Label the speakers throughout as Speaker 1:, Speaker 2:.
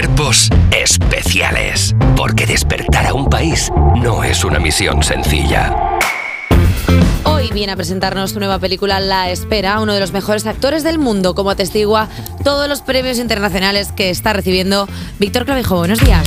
Speaker 1: Cuerpos especiales. Porque despertar a un país no es una misión sencilla.
Speaker 2: Hoy viene a presentarnos su nueva película La Espera, uno de los mejores actores del mundo, como atestigua todos los premios internacionales que está recibiendo Víctor Clavijo. Buenos días.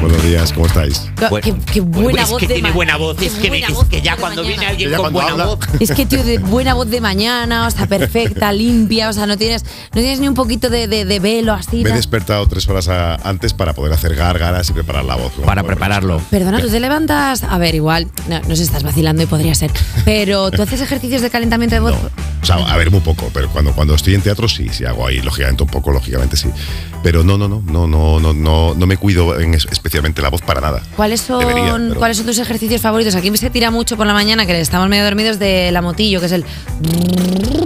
Speaker 3: Buenos días, ¿cómo estáis?
Speaker 2: qué, qué buena
Speaker 4: es
Speaker 2: voz
Speaker 4: que
Speaker 2: de
Speaker 4: tiene buena voz, es que,
Speaker 2: buena
Speaker 4: es
Speaker 2: voz
Speaker 4: que ya cuando
Speaker 2: mañana.
Speaker 4: viene alguien
Speaker 3: Ya
Speaker 4: con buena
Speaker 3: habla.
Speaker 4: voz.
Speaker 2: Es que tío, de buena voz de mañana, o sea, perfecta, limpia, o sea, no tienes, no tienes ni un poquito de, de- de velo así.
Speaker 3: Me he despertado tres horas a- antes para poder hacer gárgaras y preparar la voz.
Speaker 4: Para prepararlo.
Speaker 2: Perdona, tú te levantas. A ver, igual, no, no sé, estás vacilando y podría ser. Pero tú haces ejercicios de calentamiento de voz.
Speaker 3: No. O sea, a ver, muy poco, pero cuando, cuando estoy en teatro sí, sí hago ahí, lógicamente un poco, lógicamente sí. Pero no, no, no, no, no, no, no, no me cuido en es- especialmente la voz para nada.
Speaker 2: ¿Cuáles son,
Speaker 3: Debería, pero-
Speaker 2: ¿Cuáles son tus ejercicios favoritos? Aquí se tira mucho por la mañana, que estamos medio dormidos de la motillo, que es el.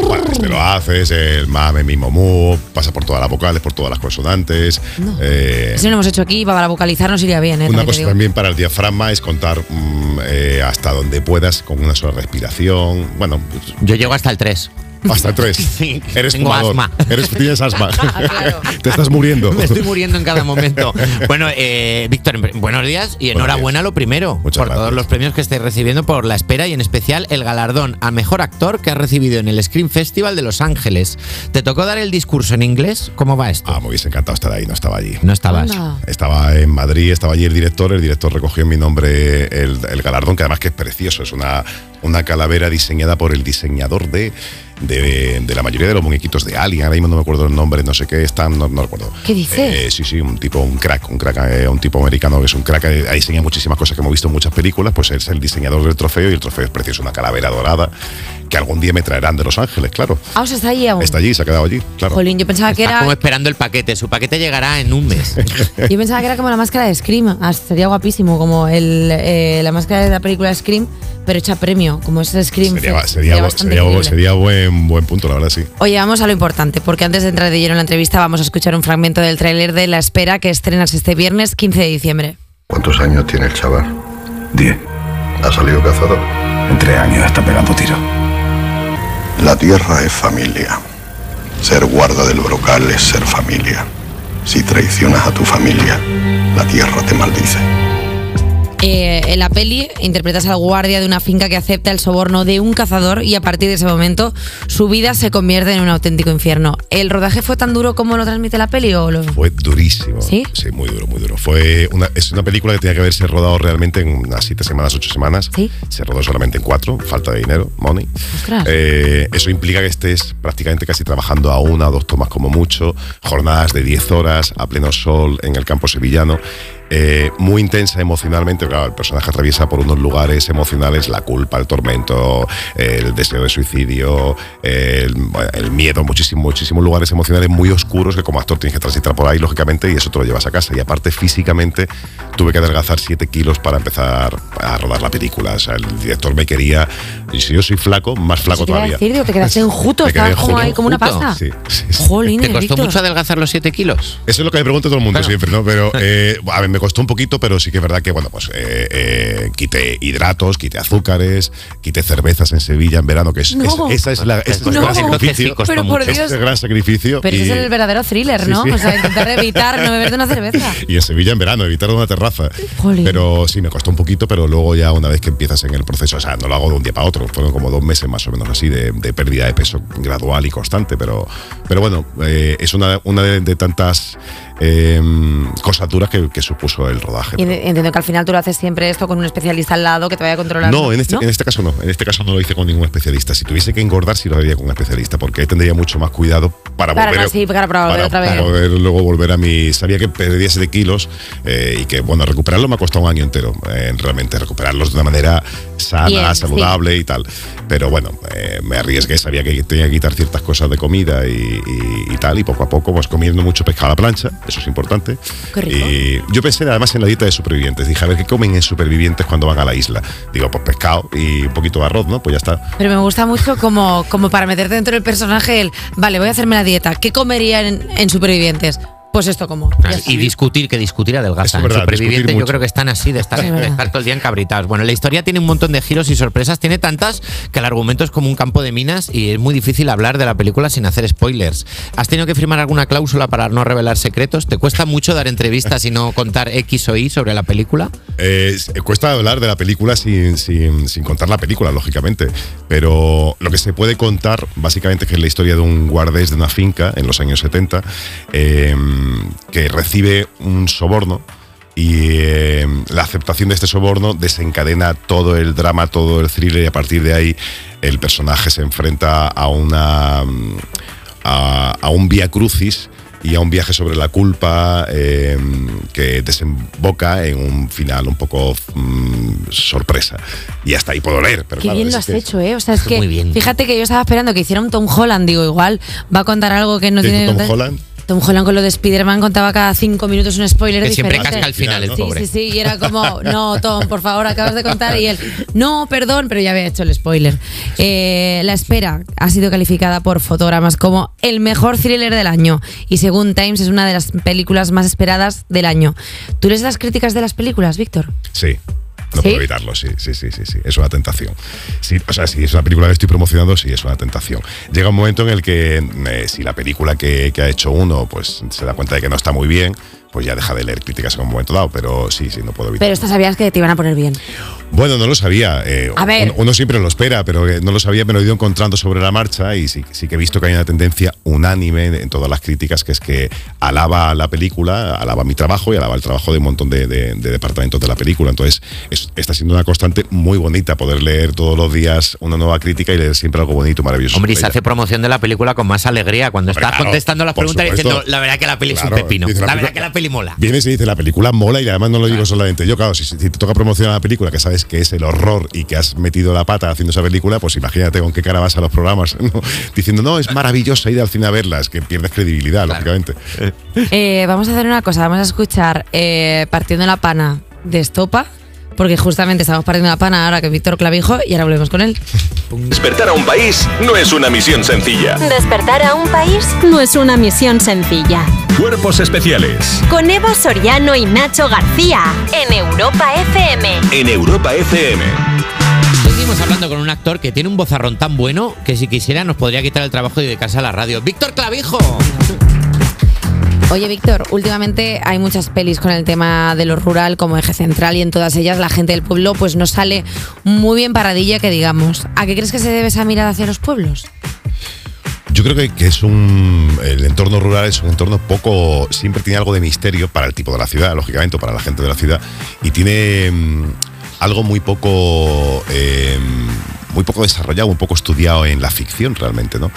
Speaker 3: Bueno, este lo haces, el mame, mi momú, pasa por todas las vocales, por todas las consonantes.
Speaker 2: No.
Speaker 3: Eh,
Speaker 2: Eso no hemos hecho aquí, para vocalizar nos iría bien, ¿eh?
Speaker 3: Una
Speaker 2: También
Speaker 3: cosa también para el diafragma es contar mm, eh, hasta donde puedas con una sola respiración. Bueno,
Speaker 4: Yo llego hasta el 3.
Speaker 3: Hasta tres.
Speaker 4: Sí,
Speaker 3: Eres
Speaker 4: tengo
Speaker 3: fumador.
Speaker 4: asma.
Speaker 3: Eres, tienes asma.
Speaker 2: Ah, claro.
Speaker 3: Te estás muriendo.
Speaker 4: Me estoy muriendo en cada momento. Bueno, eh, Víctor, en- buenos días y enhorabuena lo primero
Speaker 3: Muchas
Speaker 4: por
Speaker 3: gracias.
Speaker 4: todos los premios que estáis recibiendo por la espera y en especial el galardón a mejor actor que has recibido en el Screen Festival de Los Ángeles. ¿Te tocó dar el discurso en inglés? ¿Cómo va esto?
Speaker 3: Ah, me hubiese encantado estar ahí, no estaba allí.
Speaker 4: No estabas.
Speaker 2: Anda.
Speaker 3: Estaba en Madrid, estaba allí el director, el director recogió en mi nombre el, el galardón, que además que es precioso, es una, una calavera diseñada por el diseñador de, de, de la mayoría de los muñequitos de Alien, ahora mismo no me acuerdo el nombre, no sé qué, están, no, no recuerdo.
Speaker 2: ¿Qué dices?
Speaker 3: Eh, sí, sí, un tipo, un crack, un crack, eh, un tipo americano que es un crack, eh, ha diseñado muchísimas cosas que hemos visto en muchas películas, pues es el diseñador del trofeo y el trofeo es precioso, una calavera dorada que algún día me traerán de Los Ángeles, claro.
Speaker 2: Ah, o sea, está ahí aún.
Speaker 3: Está allí, se ha quedado allí, claro.
Speaker 2: Jolín, yo pensaba que era.
Speaker 4: como esperando el paquete. Su paquete llegará en un mes.
Speaker 2: Yo pensaba que era como la máscara de Scream. Ah, sería guapísimo, como el, eh, la máscara de la película Scream, pero hecha premio, como es el Scream.
Speaker 3: Sería,
Speaker 2: Fest.
Speaker 3: sería, sería,
Speaker 2: increíble.
Speaker 3: sería buen, buen punto, la verdad, sí.
Speaker 2: Oye, vamos a lo importante, porque antes de entrar de lleno en la entrevista vamos a escuchar un fragmento del tráiler de La Espera que estrenas este viernes 15 de diciembre.
Speaker 5: ¿Cuántos años tiene el chaval?
Speaker 6: Diez.
Speaker 5: ¿Ha salido cazador?
Speaker 6: En tres años está pegando tiros.
Speaker 5: La tierra es familia. Ser guarda del brocal es ser familia. Si traicionas a tu familia, la tierra te maldice.
Speaker 2: Eh, en la peli interpretas al guardia de una finca que acepta el soborno de un cazador y a partir de ese momento su vida se convierte en un auténtico infierno. ¿El rodaje fue tan duro como lo transmite la peli o lo...?
Speaker 3: Fue durísimo.
Speaker 2: ¿Sí?
Speaker 3: muy duro, muy duro. Fue una, es una película que tenía que haberse rodado realmente en unas siete semanas, ocho semanas.
Speaker 2: ¿Sí?
Speaker 3: Se rodó solamente en cuatro, falta de dinero, money. Eh, eso implica que estés prácticamente casi trabajando a una o dos tomas como mucho, jornadas de 10 horas a pleno sol en el campo sevillano. Eh, muy intensa emocionalmente, claro, el personaje atraviesa por unos lugares emocionales la culpa, el tormento, el deseo de suicidio, el, el miedo, muchísimos, muchísimos lugares emocionales muy oscuros que como actor tienes que transitar por ahí, lógicamente, y eso te lo llevas a casa. Y aparte, físicamente, tuve que adelgazar 7 kilos para empezar a rodar la película. O sea, el director me quería, y si yo soy flaco, más flaco
Speaker 2: te
Speaker 3: todavía.
Speaker 2: decir, digo, te quedaste enjuto, estabas como ahí como una pasta.
Speaker 3: Sí, sí, sí.
Speaker 2: Jolín,
Speaker 4: ¿Te costó
Speaker 2: Víctor.
Speaker 4: mucho adelgazar los 7 kilos?
Speaker 3: Eso es lo que me pregunta todo el mundo
Speaker 4: Claro.
Speaker 3: siempre, ¿no? Pero eh, a ver, me costó un poquito, pero sí que es verdad que, bueno, pues eh, eh, quité hidratos, quité azúcares, quité cervezas en Sevilla en verano, que es,
Speaker 2: No.
Speaker 3: es- esa es la, ese es el gran sacrificio.
Speaker 2: Pero por.
Speaker 3: Ese
Speaker 2: Dios.
Speaker 3: es el gran sacrificio.
Speaker 2: Pero
Speaker 3: y,
Speaker 2: ese es el verdadero thriller, ¿no?
Speaker 3: sí.
Speaker 2: O sea, intentar evitar no beberte una cerveza.
Speaker 3: y en Sevilla en verano, evitar una terraza.
Speaker 2: Jolín.
Speaker 3: Pero sí, me costó un poquito, pero luego ya una vez que empiezas en el proceso, o sea, no lo hago de un día para otro, fueron como dos meses más o menos así de, de pérdida de peso gradual y constante, pero, pero bueno, eh, es una, una de, de tantas eh, cosas duras que, que supuso el rodaje.
Speaker 2: Y entiendo que al final tú lo haces siempre esto con un especialista al lado que te vaya controlando.
Speaker 3: No, en este, en este caso no. En este caso no lo hice con ningún especialista. Si tuviese que engordar, sí lo haría con un especialista, porque ahí tendría mucho más cuidado para,
Speaker 2: Para
Speaker 3: volver,
Speaker 2: no, sí, para- para volver otra vez.
Speaker 3: luego volver a mi. Sabía que perdía 7 kilos eh, y que, bueno, recuperarlo me ha costado un año entero. eh, realmente, recuperarlos de una manera sana,
Speaker 2: Bien, sí.
Speaker 3: saludable y tal. Pero bueno, eh, me arriesgué, sabía que tenía que quitar ciertas cosas de comida y, y- y tal, y poco a poco, pues comiendo mucho pescado a la plancha, eso es importante. Y yo pensé además en la dieta de supervivientes. Dije, a ver, ¿qué comen en supervivientes cuando van a la isla? Digo, pues pescado y un poquito de arroz, ¿no? Pues ya está.
Speaker 2: Pero me gusta mucho como, como para meterte dentro del personaje el, vale, voy a hacerme la dieta. ¿Qué comería en, en Supervivientes? Pues esto como.
Speaker 4: Ah, Y discutir, que discutir adelgaza.
Speaker 3: Es
Speaker 4: En
Speaker 3: verdad,
Speaker 4: Superviviente
Speaker 3: discutir
Speaker 4: yo creo que están así, de estar,
Speaker 2: Es
Speaker 4: de estar todo el día encabritados. Bueno, la historia tiene un montón de giros y sorpresas, tiene tantas que el argumento es como un campo de minas y es muy difícil hablar de la película sin hacer spoilers. ¿Has tenido que firmar alguna cláusula para no revelar secretos? ¿Te cuesta mucho dar entrevistas y no contar X o Y sobre la película?
Speaker 3: Eh, s- cuesta hablar de la película sin, sin- sin contar la película, lógicamente. Pero lo que se puede contar, básicamente, es que es la historia de un guardés de una finca en los años 70 eh, que recibe un soborno. Y eh, la aceptación de este soborno desencadena todo el drama, todo el thriller, y a partir de ahí el personaje se enfrenta a una. a, a un vía crucis y a un viaje sobre la culpa eh, que desemboca en un final un poco mm, sorpresa. Y hasta ahí puedo leer. Pero
Speaker 2: Qué
Speaker 3: claro,
Speaker 2: bien lo has
Speaker 3: que-
Speaker 2: hecho, ¿eh? O sea, es que.
Speaker 4: Muy bien.
Speaker 2: Fíjate que yo estaba esperando que hiciera un Tom Holland. Digo, igual va a contar algo que no
Speaker 3: ¿Qué
Speaker 2: tiene.
Speaker 3: Tom. Holland?
Speaker 2: Tom Holland con lo de Spider-Man contaba cada cinco minutos un spoiler
Speaker 4: Que siempre
Speaker 2: diferente.
Speaker 4: casca al final el
Speaker 3: Sí,
Speaker 2: Sí,
Speaker 4: pobre.
Speaker 2: sí, sí, y era como, no, Tom, por favor, acabas de contar. Y él, no, perdón, pero ya había hecho el spoiler. Eh, la espera ha sido calificada por fotogramas como el mejor thriller del año. Y según Times, es una de las películas más esperadas del año. ¿Tú lees las críticas de las películas, Víctor?
Speaker 3: Sí. No
Speaker 2: ¿Sí?
Speaker 3: puedo evitarlo, sí, sí, sí, sí, sí. Es una tentación. Sí, o sea, si es una película que estoy promocionando, sí, es una tentación. Llega un momento en el que eh, si la película que, que ha hecho uno pues se da cuenta de que no está muy bien, pues ya deja de leer críticas en un momento dado. Pero sí, sí, no puedo evitarlo.
Speaker 2: Pero esta sabías que te iban a poner bien.
Speaker 3: Bueno, no lo sabía. eh,
Speaker 2: A ver.
Speaker 3: Uno, uno siempre lo espera, pero no lo sabía, me lo he ido encontrando sobre la marcha y sí, sí que he visto que hay una tendencia unánime en, todas las críticas, que es que alaba la película, alaba mi trabajo y alaba el trabajo de un montón de, de- de departamentos de la película. Entonces, es- está siendo una constante muy bonita poder leer todos los días una nueva crítica y leer siempre algo bonito, maravilloso.
Speaker 4: Hombre, y se hace promoción de la película con más alegría cuando
Speaker 3: Hombre,
Speaker 4: estás
Speaker 3: claro,
Speaker 4: contestando las preguntas y
Speaker 3: supuesto.
Speaker 4: diciendo la verdad que la peli es un pepino. La
Speaker 3: la
Speaker 4: verdad que la peli mola.
Speaker 3: Vienes y dices, la película mola y además no lo digo solamente yo, claro, si, si te toca promocionar la película que sabes que es el horror y que has metido la pata haciendo esa película, pues imagínate con qué cara vas a los programas, ¿no? diciendo, no, es maravillosa ir al cine a verla, es que pierdes credibilidad, lógicamente.
Speaker 2: Eh, vamos a hacer una cosa, vamos a escuchar eh, Partiendo la Pana de Estopa, porque justamente estamos partiendo la pana ahora que Víctor Clavijo y ahora volvemos con él.
Speaker 1: Despertar a un país no es una misión sencilla.
Speaker 7: Despertar a un país no es una misión sencilla.
Speaker 1: Cuerpos especiales
Speaker 7: Con Eva Soriano y Nacho García en Europa FM.
Speaker 1: en Europa FM.
Speaker 4: Seguimos hablando con un actor que tiene un bozarrón tan bueno que si quisiera nos podría quitar el trabajo y dedicarse a la radio. ¡Víctor Clavijo!
Speaker 2: Oye, Víctor, últimamente hay muchas pelis con el tema de lo rural como eje central y en todas ellas la gente del pueblo pues no sale muy bien paradilla que digamos. ¿A qué crees que se debe esa mirada hacia los pueblos?
Speaker 3: Yo creo que, es un. El entorno rural es un entorno poco. Siempre tiene algo de misterio para el tipo de la ciudad, lógicamente, para la gente de la ciudad. Y tiene mm, algo muy poco. eh, muy poco desarrollado, un poco estudiado en la ficción realmente, ¿no?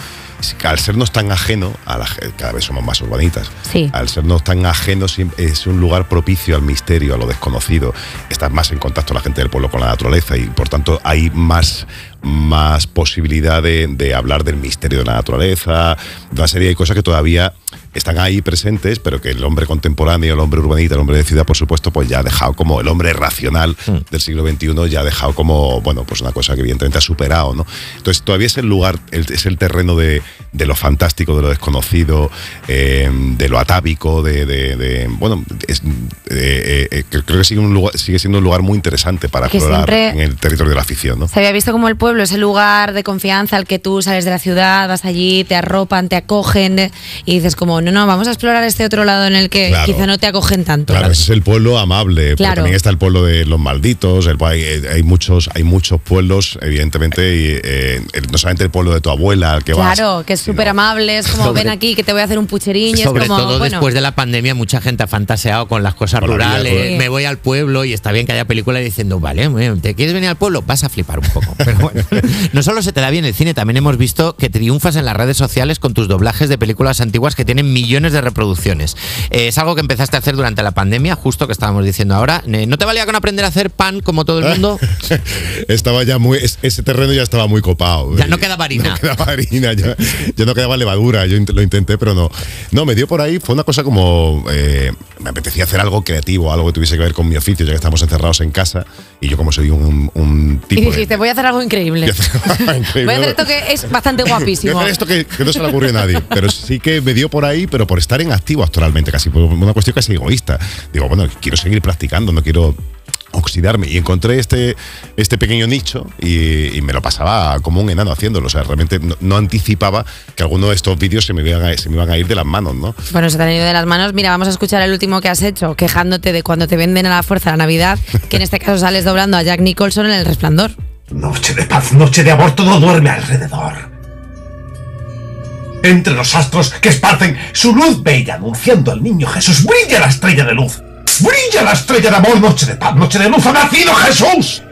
Speaker 3: Al sernos tan ajeno, a la, cada vez somos más urbanitas,
Speaker 2: Sí.
Speaker 3: al sernos tan ajenos es un lugar propicio al misterio, a lo desconocido. Estás más en contacto la gente del pueblo con la naturaleza y por tanto hay más, más posibilidad de, de hablar del misterio de la naturaleza, de una serie de cosas que todavía están ahí presentes, pero que el hombre contemporáneo, el hombre urbanita, el hombre de ciudad, por supuesto, pues ya ha dejado como el hombre racional del siglo XXI, ya ha dejado como, bueno, pues una cosa que evidentemente ha superado, ¿no? Entonces todavía es el lugar, el- es el terreno de, de lo fantástico, de lo desconocido, eh, de lo atávico, de, de- de- bueno, es- eh, eh, que creo que sigue, un lugar- sigue siendo un lugar muy interesante para
Speaker 2: Que
Speaker 3: explorar en el territorio de la ficción, ¿no?
Speaker 2: Se había visto como el pueblo, ese lugar de confianza al que tú sales de la ciudad, vas allí, te arropan, te acogen y dices como, no, no, vamos a explorar este otro lado en el que
Speaker 3: Claro.
Speaker 2: quizá no te acogen tanto.
Speaker 3: Claro, ese es el pueblo amable. pero
Speaker 2: Claro.
Speaker 3: también está el pueblo de los malditos. el- hay, hay muchos, hay muchos pueblos, evidentemente, y, eh, no solamente el pueblo de tu abuela al que vas.
Speaker 2: Claro, que es súper amable, es como
Speaker 4: Sobre-
Speaker 2: ven aquí que te voy a hacer un pucheriño, es
Speaker 4: Sobre
Speaker 2: como,
Speaker 4: todo
Speaker 2: bueno,
Speaker 4: después de la pandemia, mucha gente ha fantaseado con las cosas
Speaker 3: Con la vida
Speaker 4: rurales.
Speaker 3: rural.
Speaker 4: Me voy al pueblo y está bien que haya películas diciendo, vale, ¿te quieres venir al pueblo? Vas a flipar un poco. Pero bueno, no solo se te da bien el cine, también hemos visto que triunfas en las redes sociales con tus doblajes de películas antiguas que tienen millones de reproducciones. Eh, es algo que empezaste a hacer durante la pandemia, justo que estábamos diciendo ahora. Eh, ¿No te valía con aprender a hacer pan como todo el mundo?
Speaker 3: estaba ya muy. es- Ese terreno ya estaba muy copado.
Speaker 4: Ya no quedaba harina.
Speaker 3: No quedaba harina, ya, ya no quedaba levadura. Yo lo intenté, pero no. No, me dio por ahí. Fue una cosa como. eh, me apetecía hacer algo creativo, algo que tuviese que ver con mi oficio, ya que estamos encerrados en casa. Y yo, como soy un, un
Speaker 2: y
Speaker 3: tipo. de-
Speaker 2: dijiste, voy a hacer algo increíble. increíble. Voy a hacer esto que es bastante
Speaker 3: Voy a
Speaker 2: guapísimo.
Speaker 3: hacer esto que, que no se le ocurrió a nadie, pero sí que me dio por ahí, pero por estar en activo actualmente, casi por una cuestión casi egoísta. Digo, bueno, quiero seguir practicando, no quiero oxidarme y encontré este, este pequeño nicho y, y me lo pasaba como un enano haciéndolo, o sea, realmente no, no anticipaba que alguno de estos vídeos se me, iban a, se me iban a ir de las manos, ¿no?
Speaker 2: Bueno, se te han ido de las manos. Mira, vamos a escuchar el último que has hecho, quejándote de cuando te venden a la fuerza la Navidad, que en este caso sales doblando a Jack Nicholson en El Resplandor.
Speaker 8: Noche de paz, noche de amor, todo duerme alrededor. Entre los astros que esparcen su luz bella anunciando al niño Jesús, brilla la estrella de luz. Brilla la estrella de amor, noche de paz, noche de luz, ha nacido Jesús.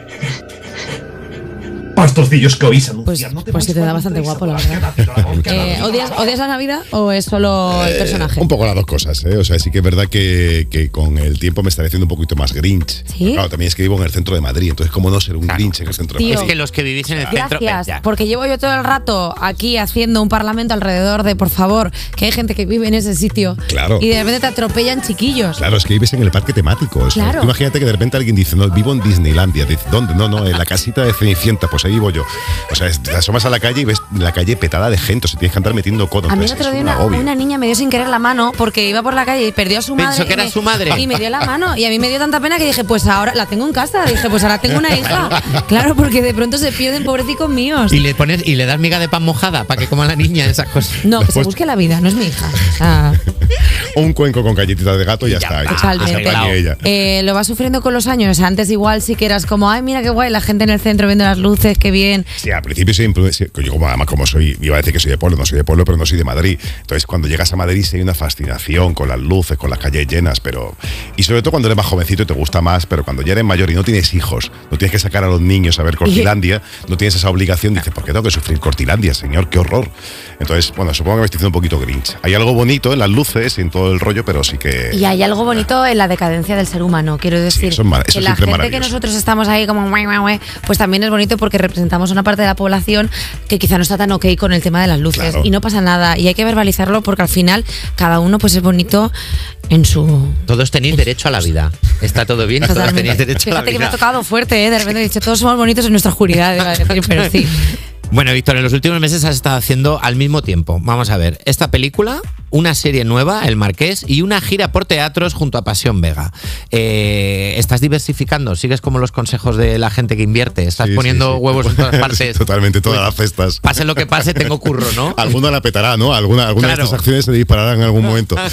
Speaker 8: Pastorcillos que oís
Speaker 2: Pues,
Speaker 8: anunciar. no
Speaker 2: pues se te da bastante guapo, la verdad. Eh, ¿odias, ¿Odias la Navidad o es solo el personaje?
Speaker 3: Un poco las dos cosas, ¿eh? O sea, sí que es verdad que, que con el tiempo me estaré haciendo un poquito más Grinch.
Speaker 2: ¿Sí?
Speaker 3: Claro, también es que vivo en el centro de Madrid, entonces, ¿cómo no ser un Grinch en el centro de
Speaker 2: Tío.
Speaker 3: Madrid?
Speaker 4: Es que los que vivís en el centro.
Speaker 2: Gracias,
Speaker 4: Ya.
Speaker 2: porque llevo yo todo el rato aquí haciendo un parlamento alrededor de, por favor, que hay gente que vive en ese sitio.
Speaker 3: Claro.
Speaker 2: Y de repente te atropellan chiquillos.
Speaker 3: Claro, es que vives en el parque temático.
Speaker 2: Claro.
Speaker 3: imagínate que de repente alguien dice, no, vivo en Disneylandia. Dice, ¿dónde? No, no, en la casita de Cenicienta, pues ahí vivo yo. O sea, te asomas a la calle y ves la calle petada de gente, o sea, tienes que andar metiendo codo.
Speaker 2: A mí el otro día
Speaker 3: un
Speaker 2: una, una niña me dio sin querer la mano porque iba por la calle y perdió a su
Speaker 4: Pensó
Speaker 2: madre.
Speaker 4: que
Speaker 2: y
Speaker 4: era
Speaker 2: me-
Speaker 4: su madre.
Speaker 2: Y me dio la mano. Y a mí me dio tanta pena que dije, pues ahora la tengo en casa. Dije, pues ahora tengo una hija. Claro, porque de pronto se pierden pobrecicos míos.
Speaker 4: Y le pones y le das miga de pan mojada para que coma la niña esas cosas.
Speaker 2: No, que se busque la vida, no es mi hija. O sea,
Speaker 3: Un cuenco con galletitas de gato y ya,
Speaker 4: Ya
Speaker 3: está.
Speaker 2: Totalmente.
Speaker 3: ella.
Speaker 2: Eh, lo vas sufriendo con los años. Antes igual sí que eras como, ay, mira qué guay, la gente en el centro viendo las luces, qué bien.
Speaker 3: Sí, al principio siempre, sí, yo como, además como soy, iba a decir que soy de pueblo, no soy de pueblo, pero no soy de Madrid. Entonces cuando llegas a Madrid sí hay una fascinación con las luces, con las calles llenas, pero... Y sobre todo cuando eres más jovencito y te gusta más, pero cuando ya eres mayor y no tienes hijos, no tienes que sacar a los niños a ver Cortilandia, no tienes esa obligación, dices, ¿por qué tengo que sufrir Cortilandia, señor? ¡Qué horror! Entonces, bueno, supongo que me estoy haciendo un poquito grinch. Hay algo bonito en las luces y en todo el rollo, pero sí que...
Speaker 2: Y hay algo bonito en la decadencia del ser humano, quiero decir.
Speaker 3: eso es mar- eso
Speaker 2: que la gente que nosotros estamos ahí como pues también es bonito porque representamos una parte de la población que quizá no está tan ok con el tema de las luces
Speaker 3: Claro.
Speaker 2: y no pasa nada y hay que verbalizarlo porque al final cada uno pues es bonito en su
Speaker 4: Todos tenéis derecho a la vida. Está todo bien, todos
Speaker 2: Totalmente.
Speaker 4: tenéis derecho a la
Speaker 2: Fíjate que me ha
Speaker 4: vida.
Speaker 2: tocado fuerte, ¿eh? de repente he dicho todos somos bonitos en nuestra oscuridad, iba a decir, pero sí.
Speaker 4: Bueno, Víctor, en los últimos meses has estado haciendo al mismo tiempo. Vamos a ver, esta película, una serie nueva, El Marqués, y una gira por teatros junto a Pasión Vega. Eh, ¿Estás diversificando? ¿Sigues como los consejos de la gente que invierte? ¿Estás
Speaker 3: Sí,
Speaker 4: poniendo
Speaker 3: sí, sí.
Speaker 4: huevos en todas partes?
Speaker 3: totalmente, todas las cestas.
Speaker 4: Pase lo que pase, tengo curro, ¿no?
Speaker 3: Alguna la petará, ¿no? Alguna, alguna
Speaker 4: Claro.
Speaker 3: de estas acciones se dispararán en algún momento.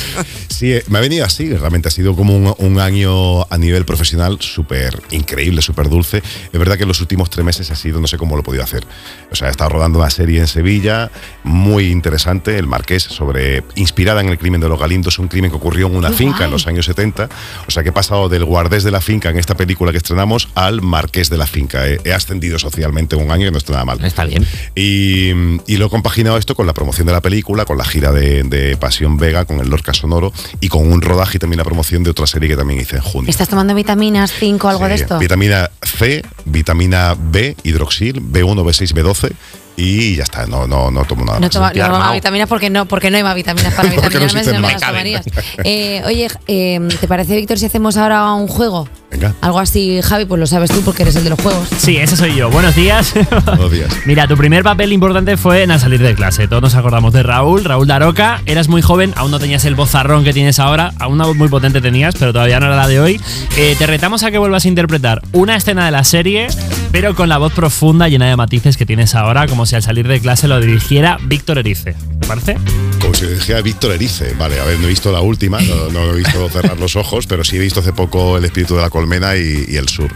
Speaker 3: Sí, eh, me ha venido así, realmente ha sido como un, un año a nivel profesional súper increíble, súper dulce. Es verdad que los últimos tres meses ha sido, no sé cómo lo he podido hacer. O sea, he estado rodando una serie en Sevilla, muy interesante, El Marqués, sobre inspirada en el crimen de los Galindos, un crimen que ocurrió en una
Speaker 2: Qué
Speaker 3: finca en los años 70. O sea, que he pasado del guardés de la finca en esta película que estrenamos al marqués de la finca. He, he ascendido socialmente un año y no está nada mal.
Speaker 4: Está bien.
Speaker 3: Y, y lo he compaginado esto con la promoción de la película, con la gira de, de Pasión Vega, con el Lorca Sonoro y con un rodaje y también la promoción de otra serie que también hice en junio.
Speaker 2: ¿Estás tomando vitaminas, 5 algo
Speaker 3: Sí,
Speaker 2: de esto?
Speaker 3: Vitamina C, vitamina B, hidroxil, B1, B6, B12 y ya está, no, no, no tomo nada
Speaker 2: No toma, no toma vitaminas porque no, porque no hay más vitaminas para
Speaker 3: Porque no
Speaker 2: no las tomarías. Eh, oye, eh, ¿te parece, Víctor, si hacemos ahora un juego?
Speaker 3: Venga,
Speaker 2: Algo así, Javi, pues lo sabes tú porque eres el de los juegos.
Speaker 9: Sí, ese soy yo. Buenos días.
Speaker 3: buenos días.
Speaker 9: Mira, tu primer papel importante fue en al salir de clase. Todos nos acordamos de Raúl, Raúl Daroca. Eras muy joven, aún no tenías el vozarrón que tienes ahora. Aún una voz muy potente tenías, pero todavía no era la de hoy. Eh, te retamos a que vuelvas a interpretar una escena de la serie, pero con la voz profunda, llena de matices que tienes ahora, como si al salir de clase lo dirigiera Víctor Erice. ¿Te parece?
Speaker 3: Como si dijera Víctor Erice. Vale, a ver, no he visto la última, no, no he visto cerrar los ojos, pero sí he visto hace poco El espíritu de la colmena y, y El sur.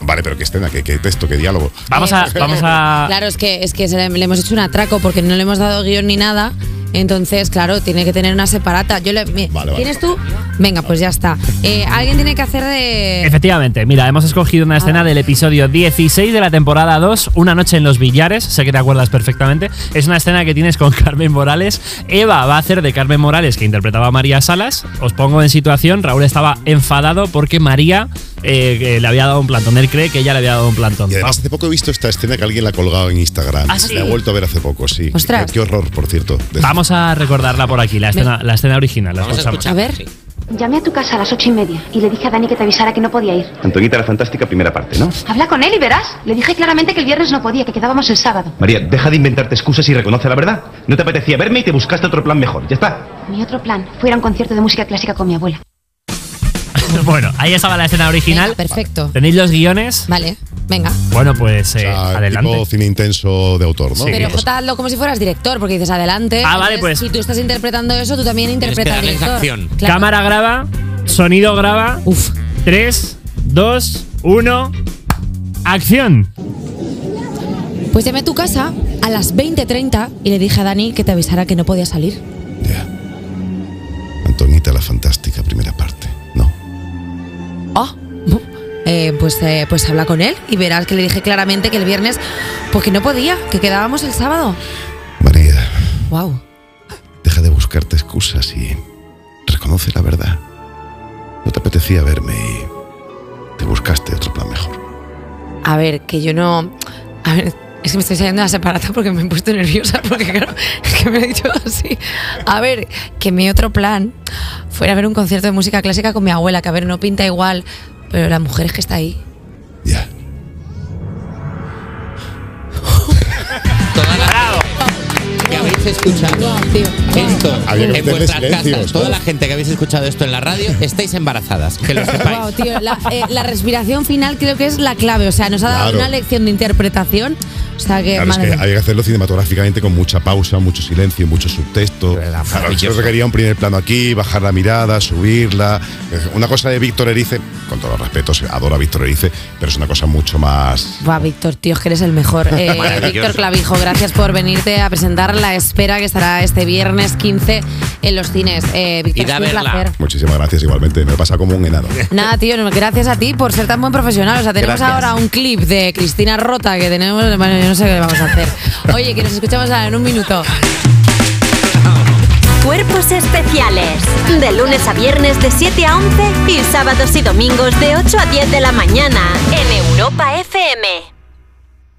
Speaker 3: Vale, pero qué escena, qué, qué texto, qué diálogo.
Speaker 9: Vamos a. Vamos a
Speaker 2: Claro, es que, es que se le, le hemos hecho un atraco porque no le hemos dado guion ni nada. Entonces, claro, tiene que tener una separata. Yo le,
Speaker 3: Vale, vale.
Speaker 2: ¿Tienes tú? Venga, pues ya está. Eh, Alguien tiene que hacer de.
Speaker 9: Efectivamente, mira, hemos escogido una escena del episodio 16 de la temporada 2, Una noche en los billares, sé que te acuerdas perfectamente. Es una escena que tienes con Carmen Morales. Eva va a hacer de Carmen Morales, que interpretaba a María Salas. Os pongo en situación, Raúl estaba enfadado porque María eh, que le había dado un plantón. Él cree que ella le había dado un plantón.
Speaker 3: Y además hace poco he visto esta escena que alguien la ha colgado en Instagram.
Speaker 9: ¿Ah, sí?
Speaker 3: La he vuelto a ver hace poco, sí.
Speaker 2: Ostras.
Speaker 3: Qué, qué horror, por cierto.
Speaker 9: Vamos a recordarla por aquí, la escena, la escena original. La
Speaker 4: Vamos a
Speaker 9: escuchamos.
Speaker 2: A ver.
Speaker 4: Sí.
Speaker 10: Llamé a tu casa a las ocho y media y le dije a Dani que te avisara que no podía ir.
Speaker 11: Antoñita la fantástica primera parte, ¿no?
Speaker 10: Habla con él y verás. Le dije claramente que el viernes no podía, que quedábamos el sábado.
Speaker 11: María, deja de inventarte excusas y reconoce la verdad. No te apetecía verme y te buscaste otro plan mejor. Ya está.
Speaker 10: Mi otro plan fue ir a un concierto de música clásica con mi abuela.
Speaker 9: bueno, ahí estaba la escena original.
Speaker 2: perfecto.
Speaker 9: ¿Tenéis los guiones?
Speaker 2: Vale, venga.
Speaker 9: Bueno, pues eh, adelante.
Speaker 3: Tipo cine intenso de autor, ¿no?
Speaker 2: Pero Jota, hazlo como si fueras director, porque dices adelante.
Speaker 9: Ah, vale, pues.
Speaker 2: Si tú estás interpretando eso, tú también interpretas director. Claro.
Speaker 9: Cámara graba, sonido graba.
Speaker 2: Uf.
Speaker 9: 3, 2, 1. Acción.
Speaker 2: Pues llamé a tu casa a las 20.30 y le dije a Dani que te avisara que no podía salir.
Speaker 3: Antonita la fantástica primera parte.
Speaker 2: Eh, pues, eh, pues habla con él y verás que le dije claramente que el viernes, pues que no podía, que quedábamos el sábado.
Speaker 3: María,
Speaker 2: Wow.
Speaker 3: deja de buscarte excusas y reconoce la verdad. No te apetecía verme y te buscaste otro plan mejor.
Speaker 2: A ver, que yo no. A ver, es que me estoy saliendo de la separata porque me he puesto nerviosa, porque claro, es que me he dicho así. A ver, que mi otro plan fuera a ver un concierto de música clásica con mi abuela, que a ver, no pinta igual, pero la mujer es que está ahí.
Speaker 4: que habéis escuchado esto en vuestras casas, toda la gente que habéis escuchado esto en la radio, estáis embarazadas, que lo sepáis.
Speaker 2: Wow, tío, la, eh, la respiración final creo que es la clave. O sea, nos ha dado
Speaker 3: Claro.
Speaker 2: una lección de interpretación. O sea, que.
Speaker 3: Claro, es que hay que hacerlo cinematográficamente con mucha pausa, mucho silencio, mucho subtexto. Claro, eso requería un primer plano aquí, bajar la mirada, subirla. Una cosa de Víctor Erice, con todos los respetos, adoro a Víctor Erice, pero es una cosa mucho más.
Speaker 2: Buah, Víctor, tío, es que eres el mejor. Eh. Víctor Clavijo, gracias por venirte a presentar La Espera, que estará este viernes 15 en los cines. Eh, Víctor, es un placer.
Speaker 3: Muchísimas gracias, igualmente. Me pasa como un enano.
Speaker 2: Nada, tío, gracias a ti por ser tan buen profesional. O sea, tenemos
Speaker 3: Gracias.
Speaker 2: ahora un clip de Cristina Rota que tenemos. Bueno, yo no sé qué le vamos a hacer. Oye, que nos escuchamos ahora en un minuto.
Speaker 7: Cuerpos especiales. De lunes a viernes de 7 a 11 y sábados y domingos de 8 a 10 de la mañana en Europa FM.